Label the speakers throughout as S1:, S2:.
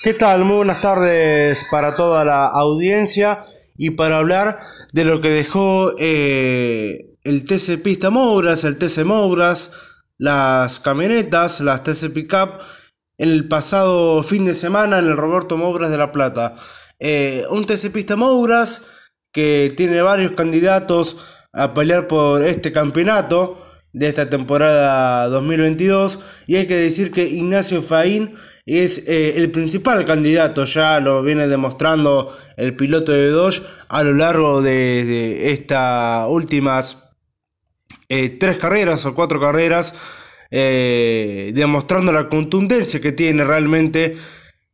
S1: ¿Qué tal? Muy buenas tardes para toda la audiencia y para hablar de lo que dejó eh, el TC Pista Mouras, el TC Mouras, las camionetas, las TC Pickup en el pasado fin de semana en el Roberto Mouras de La Plata. Eh, un TC Pista Mouras que tiene varios candidatos a pelear por este campeonato de esta temporada 2022 y hay que decir que Ignacio Faín es eh, el principal candidato, ya lo viene demostrando el piloto de Dodge a lo largo de, estas últimas eh, tres carreras o cuatro carreras, eh, demostrando la contundencia que tiene realmente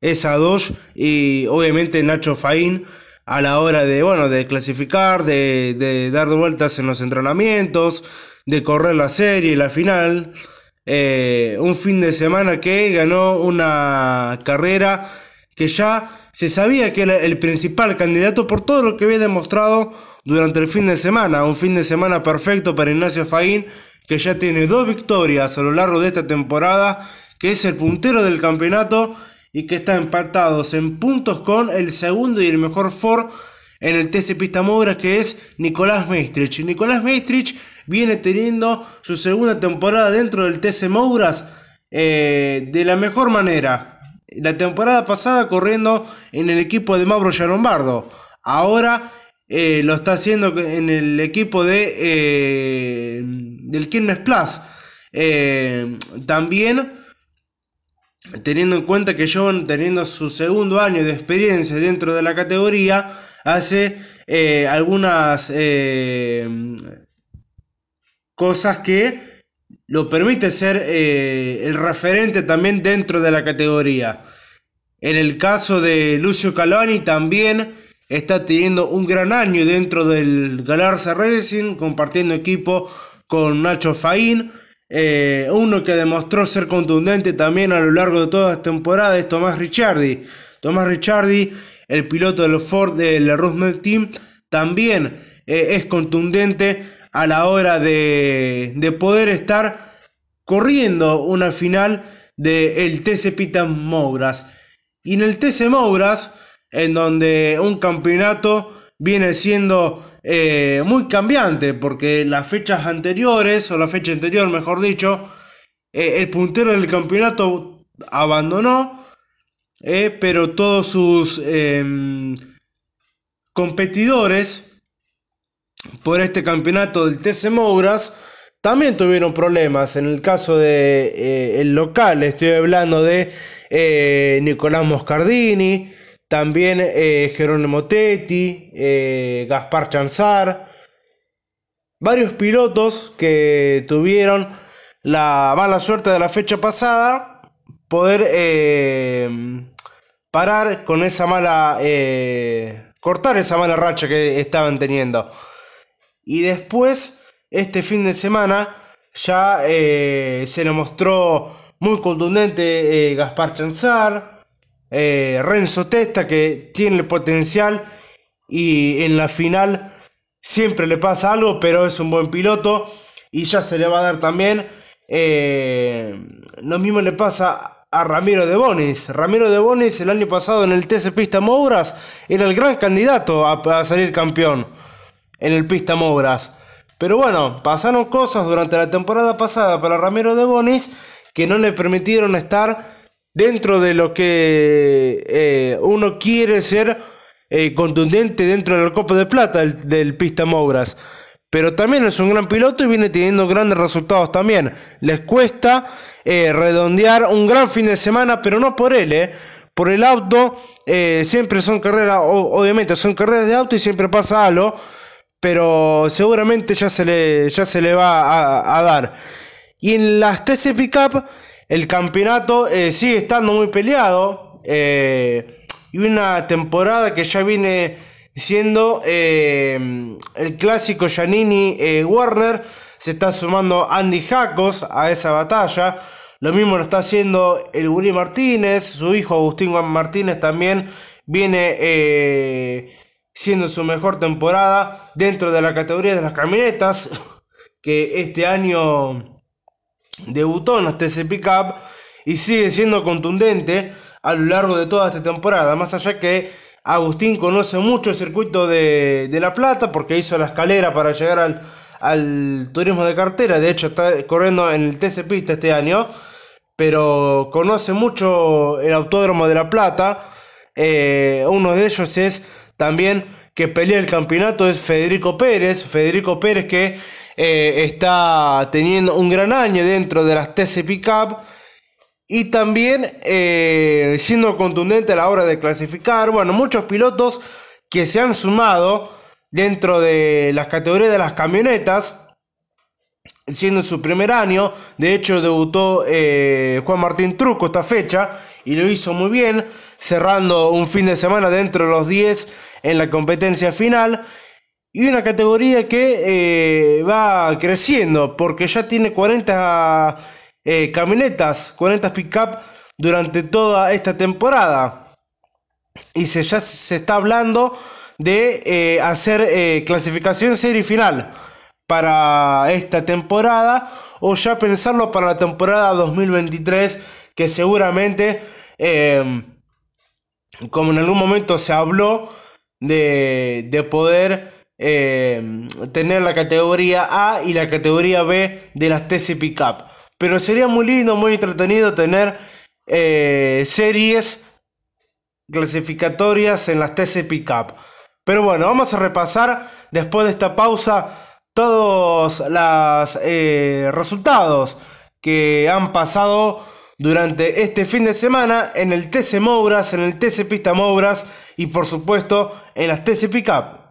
S1: esa Dodge y obviamente Nacho Faín a la hora de, bueno, de clasificar, de, de dar vueltas en los entrenamientos, de correr la serie, la final. Eh, un fin de semana que ganó una carrera que ya se sabía que era el principal candidato por todo lo que había demostrado durante el fin de semana. Un fin de semana perfecto para Ignacio Faín, que ya tiene dos victorias a lo largo de esta temporada, que es el puntero del campeonato y que está empatados en puntos con el segundo y el mejor Ford en el TC Pista Moura que es Nicolás Maestrich. Nicolás Maestrich viene teniendo su segunda temporada dentro del TC Mouras eh, de la mejor manera. La temporada pasada corriendo en el equipo de Mauro Lombardo. Ahora eh, lo está haciendo en el equipo de eh, del Quilmes Plus. también teniendo en cuenta que John, teniendo su segundo año de experiencia dentro de la categoría, hace eh, algunas eh, cosas que lo permite ser eh, el referente también dentro de la categoría. En el caso de Lucio Caloni también está teniendo un gran año dentro del Galarza Racing, compartiendo equipo con Nacho Faín. Eh, uno que demostró ser contundente también a lo largo de toda la temporada es Tomás Ricciardi. Tomás Ricciardi, el piloto del Ford del Roosevelt Team, también eh, es contundente a la hora de, poder estar corriendo una final del TC Pita Mouras. Y en el TC Mouras, en donde un campeonato viene siendo eh, muy cambiante, porque las fechas anteriores, o la fecha anterior mejor dicho, eh, el puntero del campeonato abandonó, eh, pero todos sus em, competidores por este campeonato del TC Mouras también tuvieron problemas. En el caso de el local, estoy hablando de Nicolás Moscardini, también eh, Jerónimo Tetti, eh, Gaspar Chanzar, varios pilotos que tuvieron la mala suerte de la fecha pasada poder eh, parar con esa mala, cortar esa mala racha que estaban teniendo. Y después, este fin de semana, ya se le mostró muy contundente Gaspar Chanzar. Eh, Renzo Testa que tiene el potencial y en la final siempre le pasa algo, pero es un buen piloto y ya se le va a dar también. Eh, lo mismo le pasa a Ramiro de Bonis. Ramiro de Bonis el año pasado en el TC Pista Mouras era el gran candidato a, salir campeón en el Pista Mouras. Pero bueno, pasaron cosas durante la temporada pasada para Ramiro de Bonis que no le permitieron estar dentro de lo que eh, uno quiere ser eh, contundente dentro del Copa de Plata del, Pista Mouras. Pero también es un gran piloto y viene teniendo grandes resultados también. Les cuesta eh, redondear un gran fin de semana, pero no por él, por el auto. siempre son carreras, obviamente son carreras de auto y siempre pasa algo. Pero seguramente ya se le, ya se le va a dar. Y en las TC Pickup el campeonato eh, sigue estando muy peleado. Eh, y una temporada que ya viene siendo eh, el clásico Giannini Warner. Se está sumando Andy Jacos a esa batalla. Lo mismo lo está haciendo el Willy Martínez. Su hijo Agustín Juan Martínez también viene siendo su mejor temporada dentro de la categoría de las camionetas. Que este año Debutó en los TC Pickup y sigue siendo contundente a lo largo de toda esta temporada. Más allá que Agustín conoce mucho el circuito de, La Plata porque hizo la escalera para llegar al, turismo de cartera. De hecho, está corriendo en el TC Pista este año. Pero conoce mucho el autódromo de La Plata. Eh, uno de ellos es también que pelea el campeonato es Federico Pérez. Federico Pérez que eh, está teniendo un gran año dentro de las TC Pickup y también eh, siendo contundente a la hora de clasificar. Bueno, muchos pilotos que se han sumado dentro de las categorías de las camionetas, siendo su primer año. De hecho, debutó eh, Juan Martín Truco esta fecha y lo hizo muy bien, cerrando un fin de semana dentro de los 10 en la competencia final y una categoría que eh, va creciendo porque ya tiene 40 eh, camionetas, 40 pick-up durante toda esta temporada. Y se, ya se está hablando de eh, hacer clasificación serie final para esta temporada o ya pensarlo para la temporada 2023 que seguramente como en algún momento se habló de, de poder eh, tener la categoría A y la categoría B de las TC Pickup. Pero sería muy lindo, muy entretenido tener eh, series clasificatorias en las TC Pickup. Pero bueno, vamos a repasar después de esta pausa todos los eh, resultados que han pasado durante este fin de semana en el TC Mouras, en el TC Pista Mouras y por supuesto en las TC Pickup.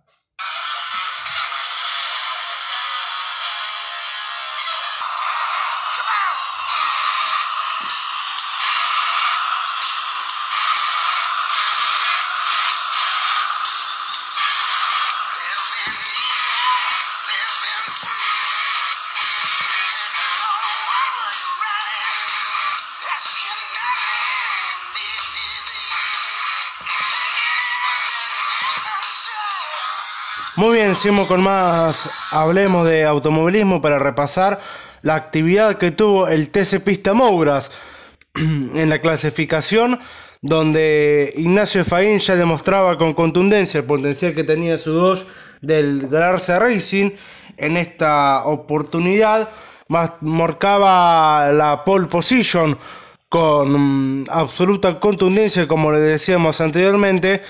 S1: Muy bien, seguimos con más. Hablemos de automovilismo para repasar la actividad que tuvo el TC Pista Mouras en la clasificación, donde Ignacio Faín ya demostraba con contundencia el potencial que tenía su dos del Garza Racing en esta oportunidad. marcaba la pole position con mm, absoluta contundencia, como le decíamos anteriormente,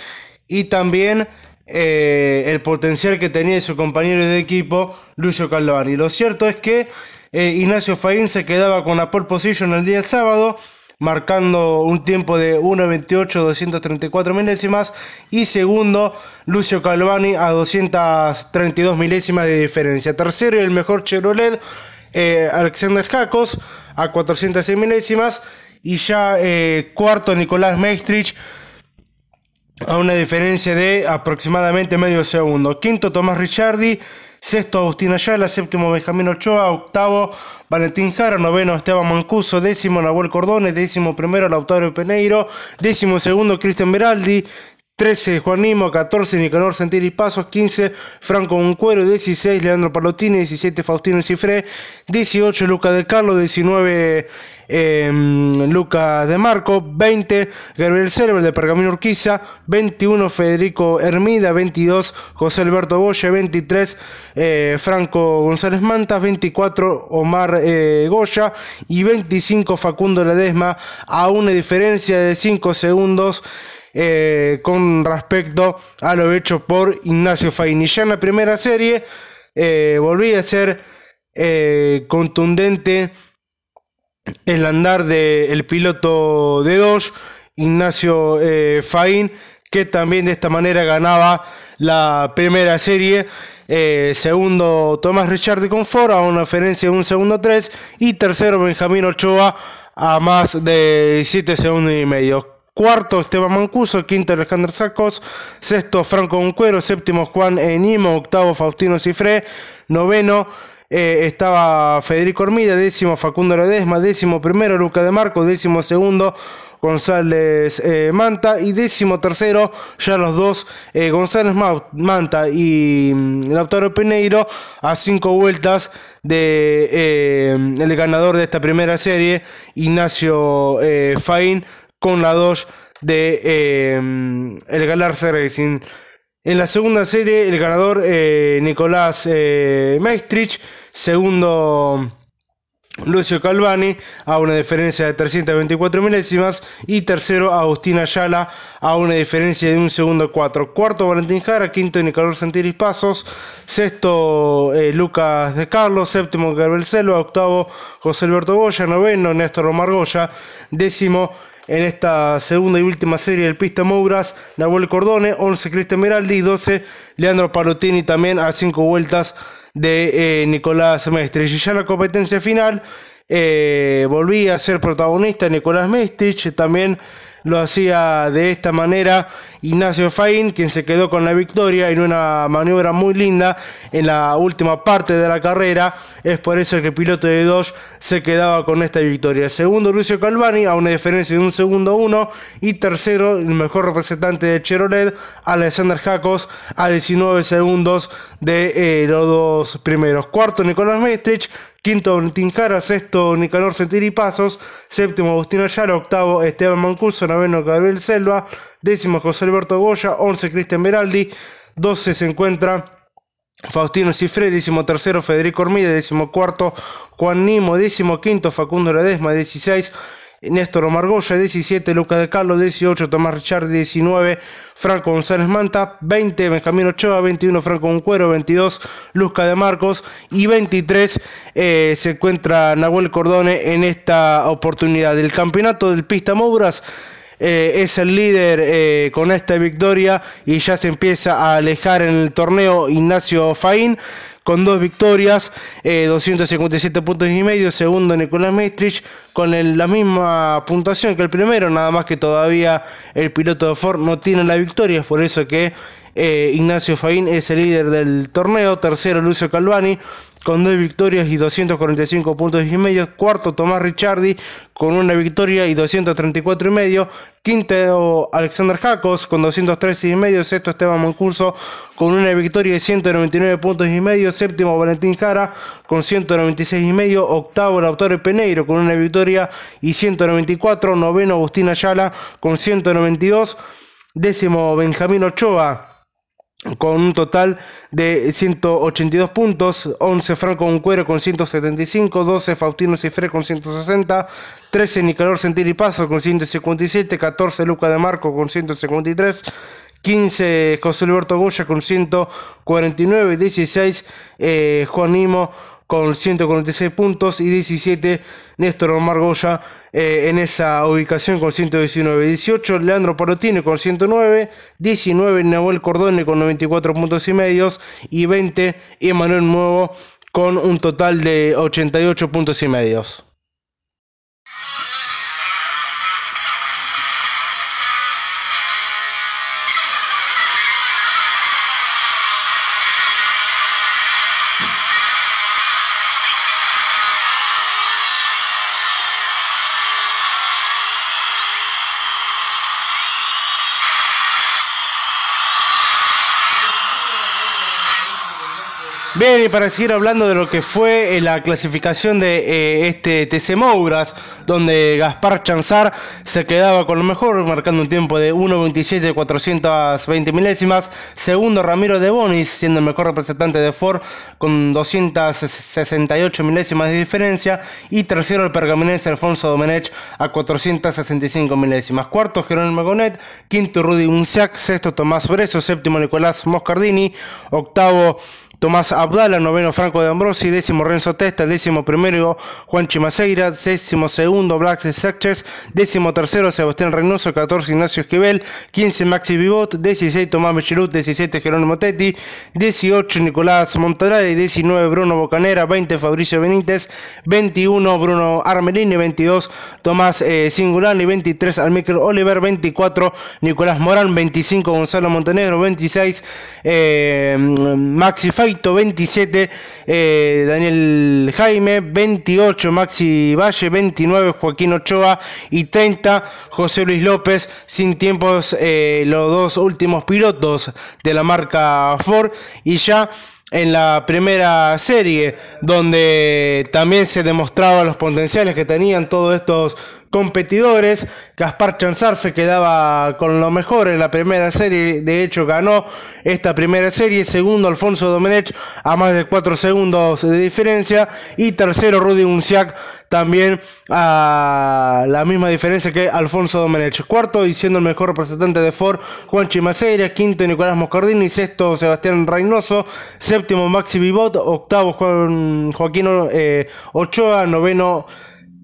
S1: y también eh, el potencial que tenía su compañero de equipo, Lucio Calvari. Lo cierto es que eh, Ignacio Faín se quedaba con la pole position el día sábado, marcando un tiempo de 1.28.234 milésimas y segundo Lucio Calvani a 232 milésimas de diferencia. Tercero y el mejor Chevrolet eh, Alexander Jacos a 406 milésimas y ya cuarto Nicolás Maestrich a una diferencia de aproximadamente medio segundo. Quinto Tomás Ricciardi, sexto Agustín Ayala, séptimo Benjamín Ochoa, octavo Valentín Jara, noveno Esteban Mancuso, décimo Nahuel Cordones, décimo primero Lautaro Peneiro, décimo segundo Cristian Beraldi, 13 Juan Nimo, 14 Nicanor Santilli Pasos, 15 Franco Uncuero, 16 Leandro Palotini, 17 Faustino Cifré, 18 Luca de Carlos, 19 eh, Luca de Marco, 20 Gabriel Selver de Pergamino Urquiza, 21 Federico Hermida, 22 José Alberto Goya, 23 eh, Franco González Manta, 24 Omar eh, Goya y 25 Facundo Ledesma a una diferencia de 5 segundos. Eh, con respecto a lo hecho por Ignacio Faini. Ya en la primera serie eh, volví a ser eh, contundente el andar del piloto de dos, Ignacio Fain, que también de esta manera ganaba la primera serie. segundo Tomás Richard de Confort a una diferencia de un segundo tres y tercero Benjamín Ochoa a más de 7 segundos y medio. Cuarto, Esteban Mancuso. Quinto, Alejandro Sacos. Sexto, Franco Uncuero. Séptimo, Juan Enimo. Octavo, Faustino Cifré. Noveno, eh, estaba Federico Ormida. Décimo, Facundo Ledesma. Décimo primero, Luca de Marco. Décimo segundo, González eh, Manta. Y décimo tercero, ya los dos, eh, González Manta y mm, Lautaro Peneiro. A cinco vueltas de ganador de esta primera serie, Ignacio Faín con la 2 de eh, el Galarza Racing. En la segunda serie, el ganador eh, Nicolás eh, Maestrich, segundo Lucio Calvani a una diferencia de 324 milésimas y tercero Agustín Ayala a una diferencia de un segundo 4. Cuarto Valentín Jara, quinto Nicolás Santiris Pasos, sexto eh, Lucas de Carlos, séptimo Gabriel Selva, octavo José Alberto Goya, noveno Néstor Omar Goya, décimo en esta segunda y última serie del Pista Mouras, Nahuel Cordone, 11 Cristian Meraldi y 12 Leandro Palotini también a 5 vueltas de eh, Nicolás Mestre. Y ya la competencia final eh, volví a ser protagonista Nicolás Mestrich, también lo hacía de esta manera Ignacio Faín, quien se quedó con la victoria en una maniobra muy linda en la última parte de la carrera. Es por eso que el piloto de Dodge se quedaba con esta victoria. Segundo, Lucio Calvani, a una diferencia de un segundo uno. Y tercero, el mejor representante de Chevrolet, Alexander Jacos, a 19 segundos de eh, los dos primeros. Cuarto, Nicolás Mestrich quinto Valentín Jara, sexto Nicanor Sentiri Pasos, séptimo Agustín Ayala, octavo Esteban Mancuso, noveno Gabriel Selva, décimo José Alberto Goya, once Cristian Beraldi, doce se encuentra Faustino Cifré, décimo tercero Federico Ormida, décimo cuarto Juan Nimo, décimo quinto Facundo Ledesma, dieciséis Néstor Omar Goya, 17, Lucas de Carlos, 18, Tomás Richard, 19, Franco González Manta, 20, Benjamín Ochoa, 21, Franco Uncuero, 22, Luzca de Marcos y 23 eh, se encuentra Nahuel Cordone en esta oportunidad. del campeonato del Pista Mouras eh, es el líder eh, con esta victoria y ya se empieza a alejar en el torneo Ignacio Faín con dos victorias, 257 eh, puntos y medio, segundo Nicolás Maestrich con la misma puntuación que el primero, nada más que todavía el piloto de Ford no tiene la victoria, es por eso que Ignacio Faín es el líder del torneo, tercero Lucio Calvani con dos victorias y 245 puntos y medio. Cuarto, Tomás Ricciardi con una victoria y 234 y medio. Quinto, Alexander Jacos con 213 y medio. Sexto, Esteban Moncurso con una victoria y 199 puntos y medio. Séptimo, Valentín Jara con 196 y medio. Octavo, Lautaro Peneiro con una victoria y 194. Noveno, Agustín Ayala con 192. Décimo, Benjamín Ochoa con un total de 182 puntos, 11 Franco Uncuero con 175, 12 Faustino Cifré con 160, 13 Nicolás Sentiri Paso con 157, 14 Luca de Marco con 153, 15 José Alberto Goya con 149, 16 eh, Juan Nimo con 146 puntos y 17 Néstor Omar Goya eh, en esa ubicación con 119. 18 Leandro Parotini con 109, 19 Nahuel Cordone con 94 puntos y medios y 20 Emanuel Nuevo con un total de 88 puntos y medios. Bien, y para seguir hablando de lo que fue eh, la clasificación de eh, este TC Mouras, donde Gaspar Chanzar se quedaba con lo mejor, marcando un tiempo de 1.27 420 milésimas. Segundo, Ramiro de Bonis, siendo el mejor representante de Ford, con 268 milésimas de diferencia. Y tercero, el pergaminense Alfonso Domenech, a 465 milésimas. Cuarto, Jerónimo Gonet. Quinto, Rudy Unciac. Sexto, Tomás Breso. Séptimo, Nicolás Moscardini. Octavo, Tomás Abdala, noveno Franco de Ambrosi, décimo Renzo Testa, décimo primero Juan Chimaseira, décimo segundo Black Sectors, décimo tercero Sebastián Reynoso, 14 Ignacio Esquivel, 15 Maxi Vivot, 16 Tomás Michelut, 17 Jerónimo Tetti, 18 Nicolás Montanari, 19 Bruno Bocanera, 20 Fabricio Benítez, 21 Bruno Armelini, 22 Tomás eh, Singulani, 23 Almicro Oliver, 24 Nicolás Morán, 25 Gonzalo Montenegro, 26 eh, Maxi Fay 27 eh, Daniel Jaime, 28 Maxi Valle, 29 Joaquín Ochoa y 30 José Luis López, sin tiempos eh, los dos últimos pilotos de la marca Ford y ya en la primera serie, donde también se demostraban los potenciales que tenían todos estos competidores. Gaspar Chanzar se quedaba con lo mejor en la primera serie, de hecho ganó esta primera serie. Segundo, Alfonso Domenech a más de 4 segundos de diferencia. Y tercero, Rudy Unciac también a la misma diferencia que Alfonso Domenech. Cuarto, y siendo el mejor representante de Ford, Juan Chimaseira. Quinto, Nicolás Moscardini. Sexto, Sebastián Reynoso. Séptimo, Maxi Vivot. Octavo, Juan, Joaquín eh, Ochoa. Noveno,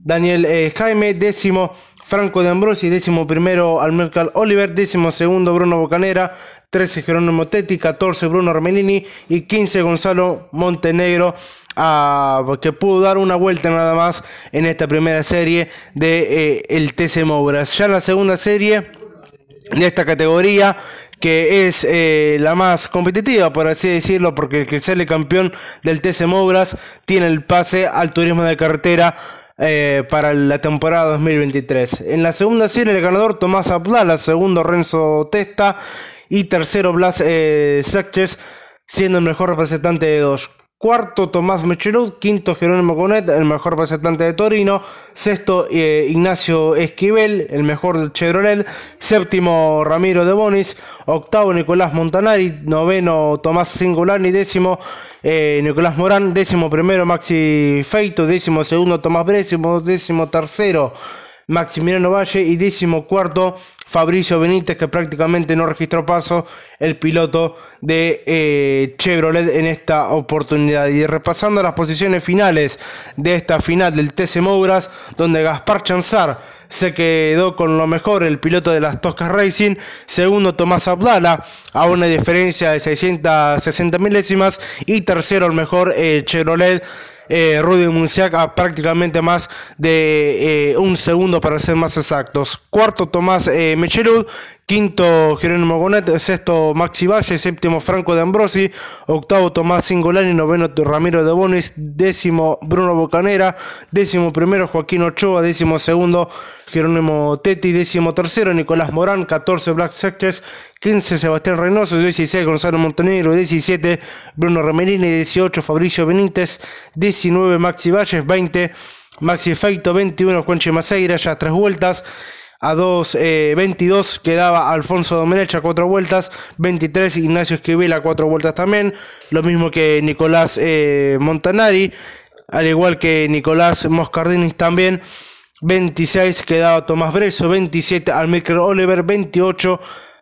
S1: Daniel eh, Jaime, décimo Franco de Ambrosi, décimo primero Almercal Oliver, décimo segundo Bruno Bocanera, 13 Jerónimo Tetti, 14 Bruno Armelini y 15 Gonzalo Montenegro, ah, que pudo dar una vuelta nada más en esta primera serie de eh, el TC Mouras. Ya en la segunda serie de esta categoría que es eh, la más competitiva, por así decirlo, porque el que sale campeón del TC Mouras tiene el pase al turismo de carretera eh, para la temporada 2023. En la segunda serie el ganador Tomás Abdala, segundo Renzo Testa y tercero Blas eh, siendo el mejor representante de dos. Cuarto, Tomás Mechelud. Quinto, Jerónimo Conet, el mejor representante de Torino. Sexto, eh, Ignacio Esquivel, el mejor de Chevrolet. Séptimo, Ramiro de Bonis. Octavo, Nicolás Montanari. Noveno, Tomás Singolani. Décimo, eh, Nicolás Morán. Décimo primero, Maxi Feito. Décimo segundo, Tomás Brésimo. Décimo tercero, Maximiliano Valle. Y décimo cuarto, Fabricio Benítez, que prácticamente no registró paso, el piloto de eh, Chevrolet en esta oportunidad. Y repasando las posiciones finales de esta final del TC Mouras, donde Gaspar Chanzar se quedó con lo mejor, el piloto de las Toscas Racing. Segundo, Tomás Abdala, a una diferencia de 660 milésimas. Y tercero, el mejor eh, Chevrolet eh, Rudy prácticamente más de eh, un segundo para ser más exactos. Cuarto Tomás eh, quinto Jerónimo Gonet, sexto Maxi Valle, séptimo Franco de Ambrosi, octavo Tomás Singolani, noveno Ramiro de Bonis, décimo Bruno Bocanera, décimo primero Joaquín Ochoa, décimo segundo Jerónimo Tetti, décimo tercero Nicolás Morán, 14 Black Sectors, 15 Sebastián Reynoso, 16 Gonzalo Montenegro, 17 Bruno Remerini, 18 Fabricio Benítez, 19 Maxi Valles, 20 Maxi Feito, 21 Juan Maceira, ya tres vueltas. A 2, 22 eh, quedaba Alfonso Domenech a cuatro vueltas, 23 Ignacio Esquivel a cuatro vueltas también, lo mismo que Nicolás eh, Montanari, al igual que Nicolás Moscardinis también. 26 quedaba Tomás Breso, 27 Almicro Oliver, 28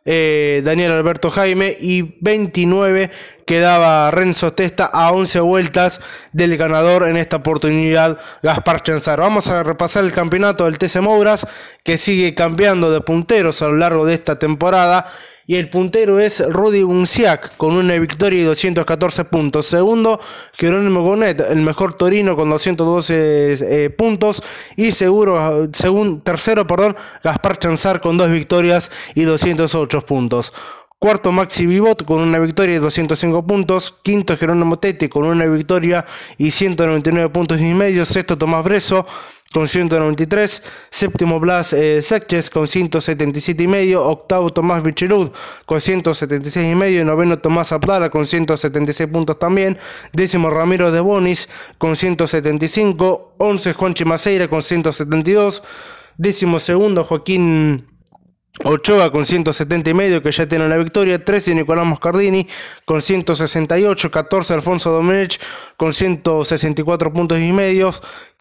S1: eh, Daniel Alberto Jaime y 29 quedaba Renzo Testa a 11 vueltas del ganador en esta oportunidad Gaspar Chanzar. Vamos a repasar el campeonato del TC Mouras que sigue cambiando de punteros a lo largo de esta temporada y el puntero es Rudy Unciac con una victoria y 214 puntos. Segundo, Jerónimo Gonet, el mejor Torino con 212 eh, puntos y seguro, tercero, perdón, Gaspar Chanzar con dos victorias y 208 puntos. Cuarto Maxi Vivot con una victoria de 205 puntos. Quinto Jerónimo Tete con una victoria y 199 puntos y medio. Sexto Tomás Breso con 193. Séptimo Blas eh, con 177 y medio. Octavo Tomás Bichelud con 176 y medio. Noveno Tomás Abdala con 176 puntos también. Décimo Ramiro de Bonis con 175. Once Juan Chimaceira con 172. Décimo segundo Joaquín Ochoa con 170 y medio que ya tiene la victoria, 13 Nicolás Moscardini con 168, 14 Alfonso Domenech con 164 puntos y medio,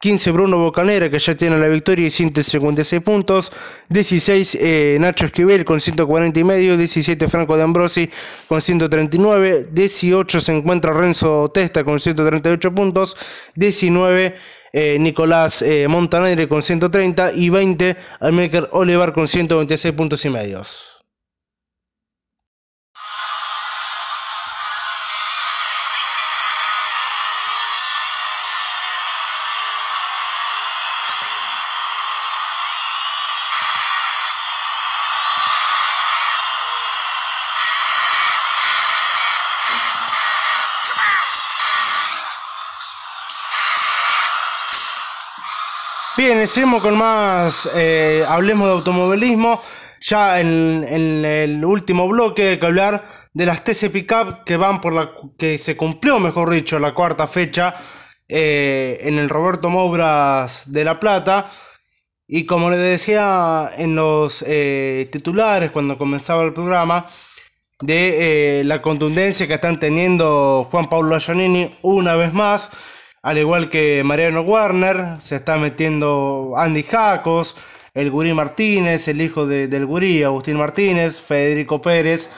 S1: 15 Bruno Bocanera que ya tiene la victoria y 156 puntos, 16 eh, Nacho Esquivel con 140 y medio, 17 Franco de Ambrosi con 139, 18 se encuentra Renzo Testa con 138 puntos, 19 eh, Nicolás eh, con 130 y 20 Almeker Olivar con 126 puntos y medios. Seguimos con más, eh, hablemos de automovilismo. Ya en, el último bloque hay que hablar de las TC Pickup que van por la que se cumplió, mejor dicho, la cuarta fecha eh, en el Roberto Moubras de La Plata. Y como les decía en los eh, titulares cuando comenzaba el programa, de la contundencia que están teniendo Juan Pablo Giannini una vez más al igual que Mariano Warner, se está metiendo Andy Jacos, el Gurí Martínez, el hijo del Gurí, Agustín Martínez, Federico Pérez,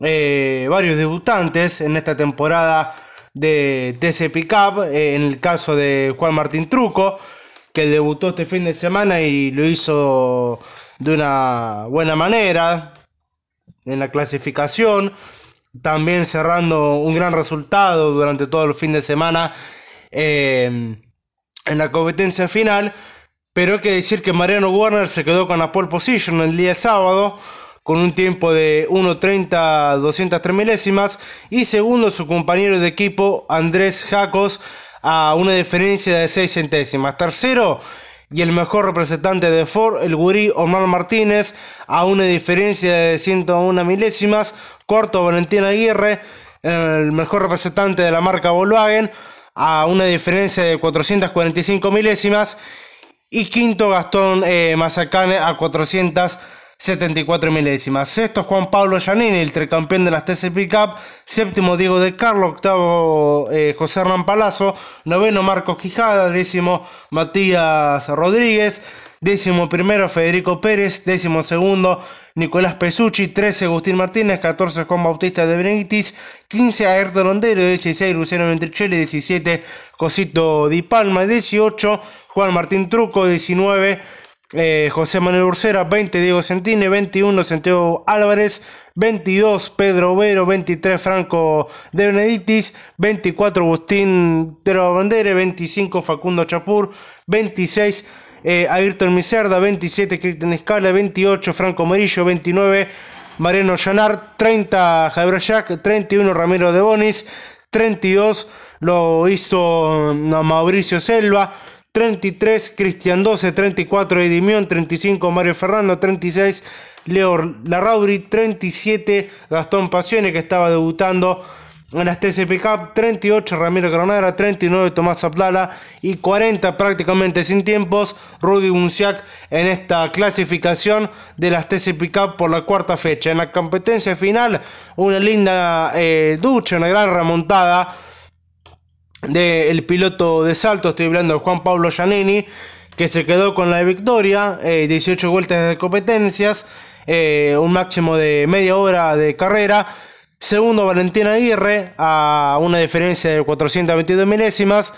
S1: eh, varios debutantes en esta temporada de TC Pickup, eh, en el caso de Juan Martín Truco, que debutó este fin de semana y lo hizo de una buena manera en la clasificación, también cerrando un gran resultado durante todo el fin de semana Em, en la competencia final. Pero hay que decir que Mariano Warner se quedó con la pole position el día sábado con un tiempo de 1.30 203 milésimas y segundo su compañero de equipo Andrés Jacos a una diferencia de 6 centésimas. Tercero y el mejor representante de Ford, el gurí Omar Martínez, a una diferencia de 101 milésimas. Cuarto Valentín Aguirre, el mejor representante de la marca Volkswagen, a una diferencia de 445 milésimas. Y quinto Gastón eh, Mazacane a 474 milésimas. Sexto Juan Pablo Giannini, el tricampeón de las TC Pickup. Séptimo Diego de Carlo. Octavo eh, José Hernán Palazzo. Noveno Marcos Quijada. Décimo Matías Rodríguez. Décimo primero Federico Pérez, décimo segundo Nicolás Pesucci, 13 Agustín Martínez, 14 Juan Bautista de Benedictis, 15 Ayrton Londero, 16 Luciano Ventricelli, 17 Cosito Di Palma, 18 Juan Martín Truco, 19 eh, José Manuel Ursera, 20 Diego Centine, 21 Santiago Álvarez, 22 Pedro Overo, 23 Franco de Benedictis, 24 Agustín Tero Bandere, 25 Facundo Chapur, 26 eh, Ayrton Miserda, 27 Cristian Escala, 28 Franco Morillo, 29 Mariano Llanar, 30 Javier Jack, 31 Ramiro de Bonis, 32 lo hizo Mauricio Selva, 33 Cristian 12, 34 Edimión, 35 Mario Ferrando, 36 Leo Larrauri, 37 Gastón Pasione que estaba debutando en las TCP Cup 38 Ramiro Granada, 39 Tomás Abdala y 40 prácticamente sin tiempos Rudy Bunciac en esta clasificación de las TCP Cup por la cuarta fecha. En la competencia final, una linda eh, ducha, una gran remontada del piloto de salto, estoy hablando de Juan Pablo Giannini, que se quedó con la victoria, 18 eh, vueltas de competencias, eh, un máximo de media hora de carrera Segundo, Valentín Aguirre a una diferencia de 422 milésimas.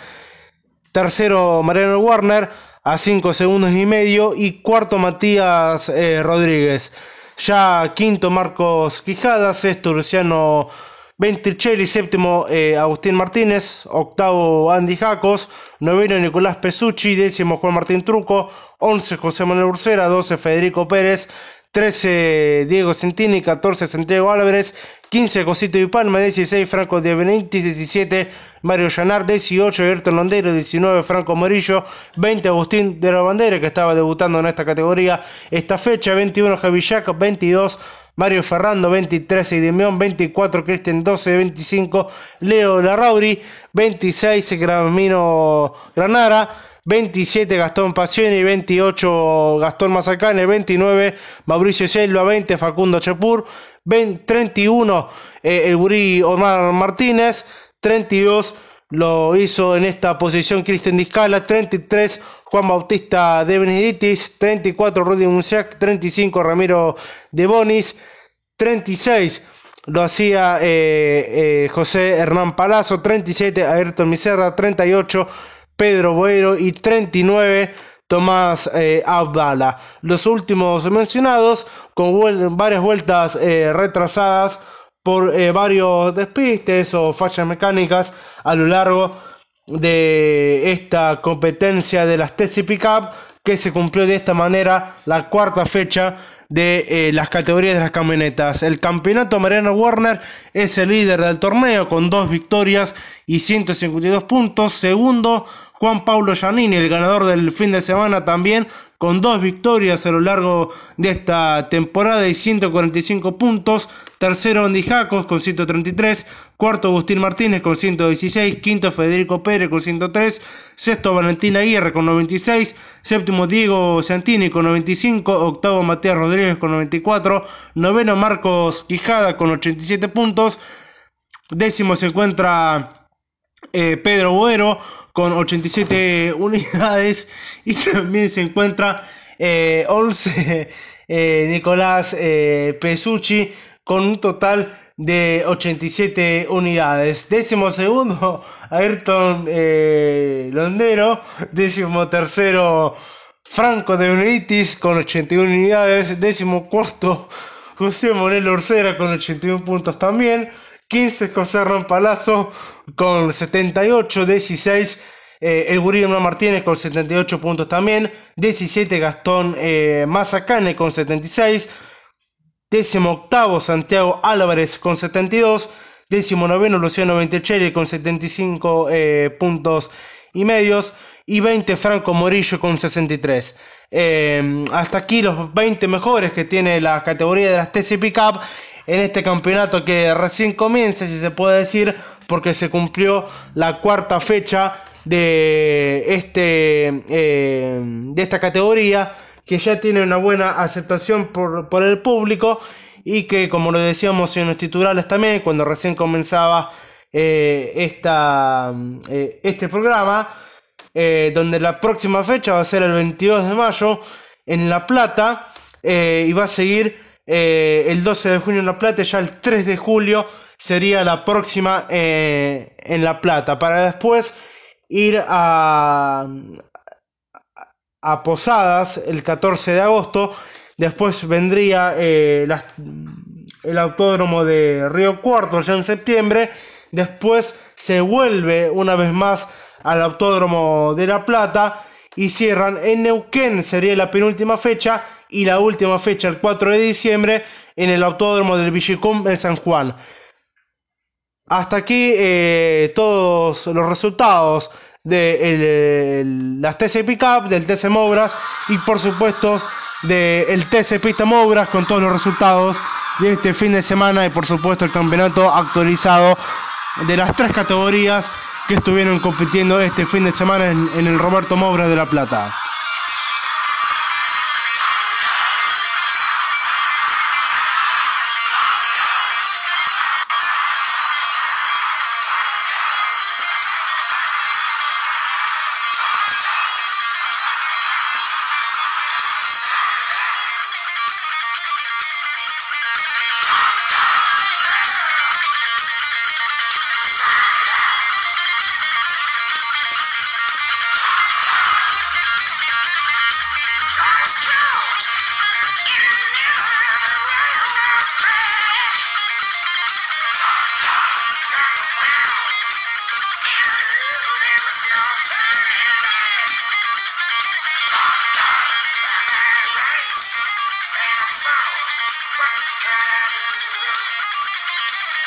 S1: Tercero, Mariano Warner a 5 segundos y medio. Y cuarto, Matías eh, Rodríguez. Ya quinto, Marcos Quijada. Sexto, Luciano Ventricelli. Séptimo, eh, Agustín Martínez. Octavo, Andy Jacos. Noveno, Nicolás Pesucci. Décimo, Juan Martín Truco. Once, José Manuel Ursera. Doce, Federico Pérez. 13 Diego Centini, 14 Santiago Álvarez, 15 Cosito y Palma, 16 Franco de Benítez, 17 Mario Llanar, 18 Ayrton Londero, 19 Franco Morillo, 20 Agustín de la Bandera que estaba debutando en esta categoría. Esta fecha, 21 Javillac, 22 Mario Ferrando 23 Demión 24 Cristian 12 25 Leo Larrauri 26 Gramino Granara 27 Gastón Pasioni, 28 Gastón Mazacane, 29 Mauricio Selva, 20 Facundo Chapur, 31 eh, el Gurí Omar Martínez, 32 lo hizo en esta posición Cristian Discala, 33 Juan Bautista de Beneditis, 34 Rudy Munciac, 35 Ramiro de Bonis, 36 lo hacía eh, eh, José Hernán Palazzo, 37 Ayrton Miserra, 38 Pedro Boero y 39 Tomás eh, Abdala. Los últimos mencionados con varias vueltas eh, retrasadas por eh, varios despistes o fallas mecánicas a lo largo de esta competencia de las TC Pickup que se cumplió de esta manera la cuarta fecha de eh, las categorías de las camionetas. El campeonato Mariano Warner es el líder del torneo con dos victorias y 152 puntos. Segundo, Juan Pablo Giannini, el ganador del fin de semana también con dos victorias a lo largo de esta temporada y 145 puntos. Tercero, Andy Jacos con 133. Cuarto, Agustín Martínez con 116. Quinto, Federico Pérez con 103. Sexto, Valentina Aguirre con 96. Séptimo, Diego Santini con 95. Octavo, Matías Rodríguez con 94. Noveno, Marcos Quijada con 87 puntos. Décimo se encuentra eh, Pedro Buero con 87 unidades y también se encuentra 11 eh, eh, Nicolás Pesucci con un total de 87 unidades. Décimo segundo Ayrton Londero, décimo tercero Franco de Benítez con 81 unidades, décimo cuarto. José Morel Orcera con 81 puntos también. 15 José Palazzo con 78, 16 eh, el Gurillo Martínez con 78 puntos también, 17 Gastón eh, Mazacane con 76, 18 Santiago Álvarez con 72, 19 Luciano Ventecelli con 75 eh, puntos y medios y 20 Franco Morillo con 63. Eh, hasta aquí los 20 mejores que tiene la categoría de las TC Pickup en este campeonato que recién comienza, si se puede decir, porque se cumplió la cuarta fecha de, este, eh, de esta categoría que ya tiene una buena aceptación por, por el público y que como lo decíamos en los titulares también cuando recién comenzaba eh, esta, eh, este programa, eh, donde la próxima fecha va a ser el 22 de mayo en La Plata y va a seguir el 12 de junio en La Plata, ya el 3 de julio sería la próxima en La Plata, para después ir a, a Posadas el 14 de agosto, después vendría el autódromo de Río Cuarto ya en septiembre. Después se vuelve una vez más al Autódromo de La Plata y cierran en Neuquén, sería la penúltima fecha, y la última fecha, el 4 de diciembre, en el Autódromo del Villicum en San Juan. Hasta aquí eh, todos los resultados de las TC Pickup, del TC Mobras y por supuesto del TC Pista Mobras con todos los resultados de este fin de semana y por supuesto el campeonato actualizado de las tres categorías que estuvieron compitiendo este fin de semana en, el Roberto Moura de La Plata.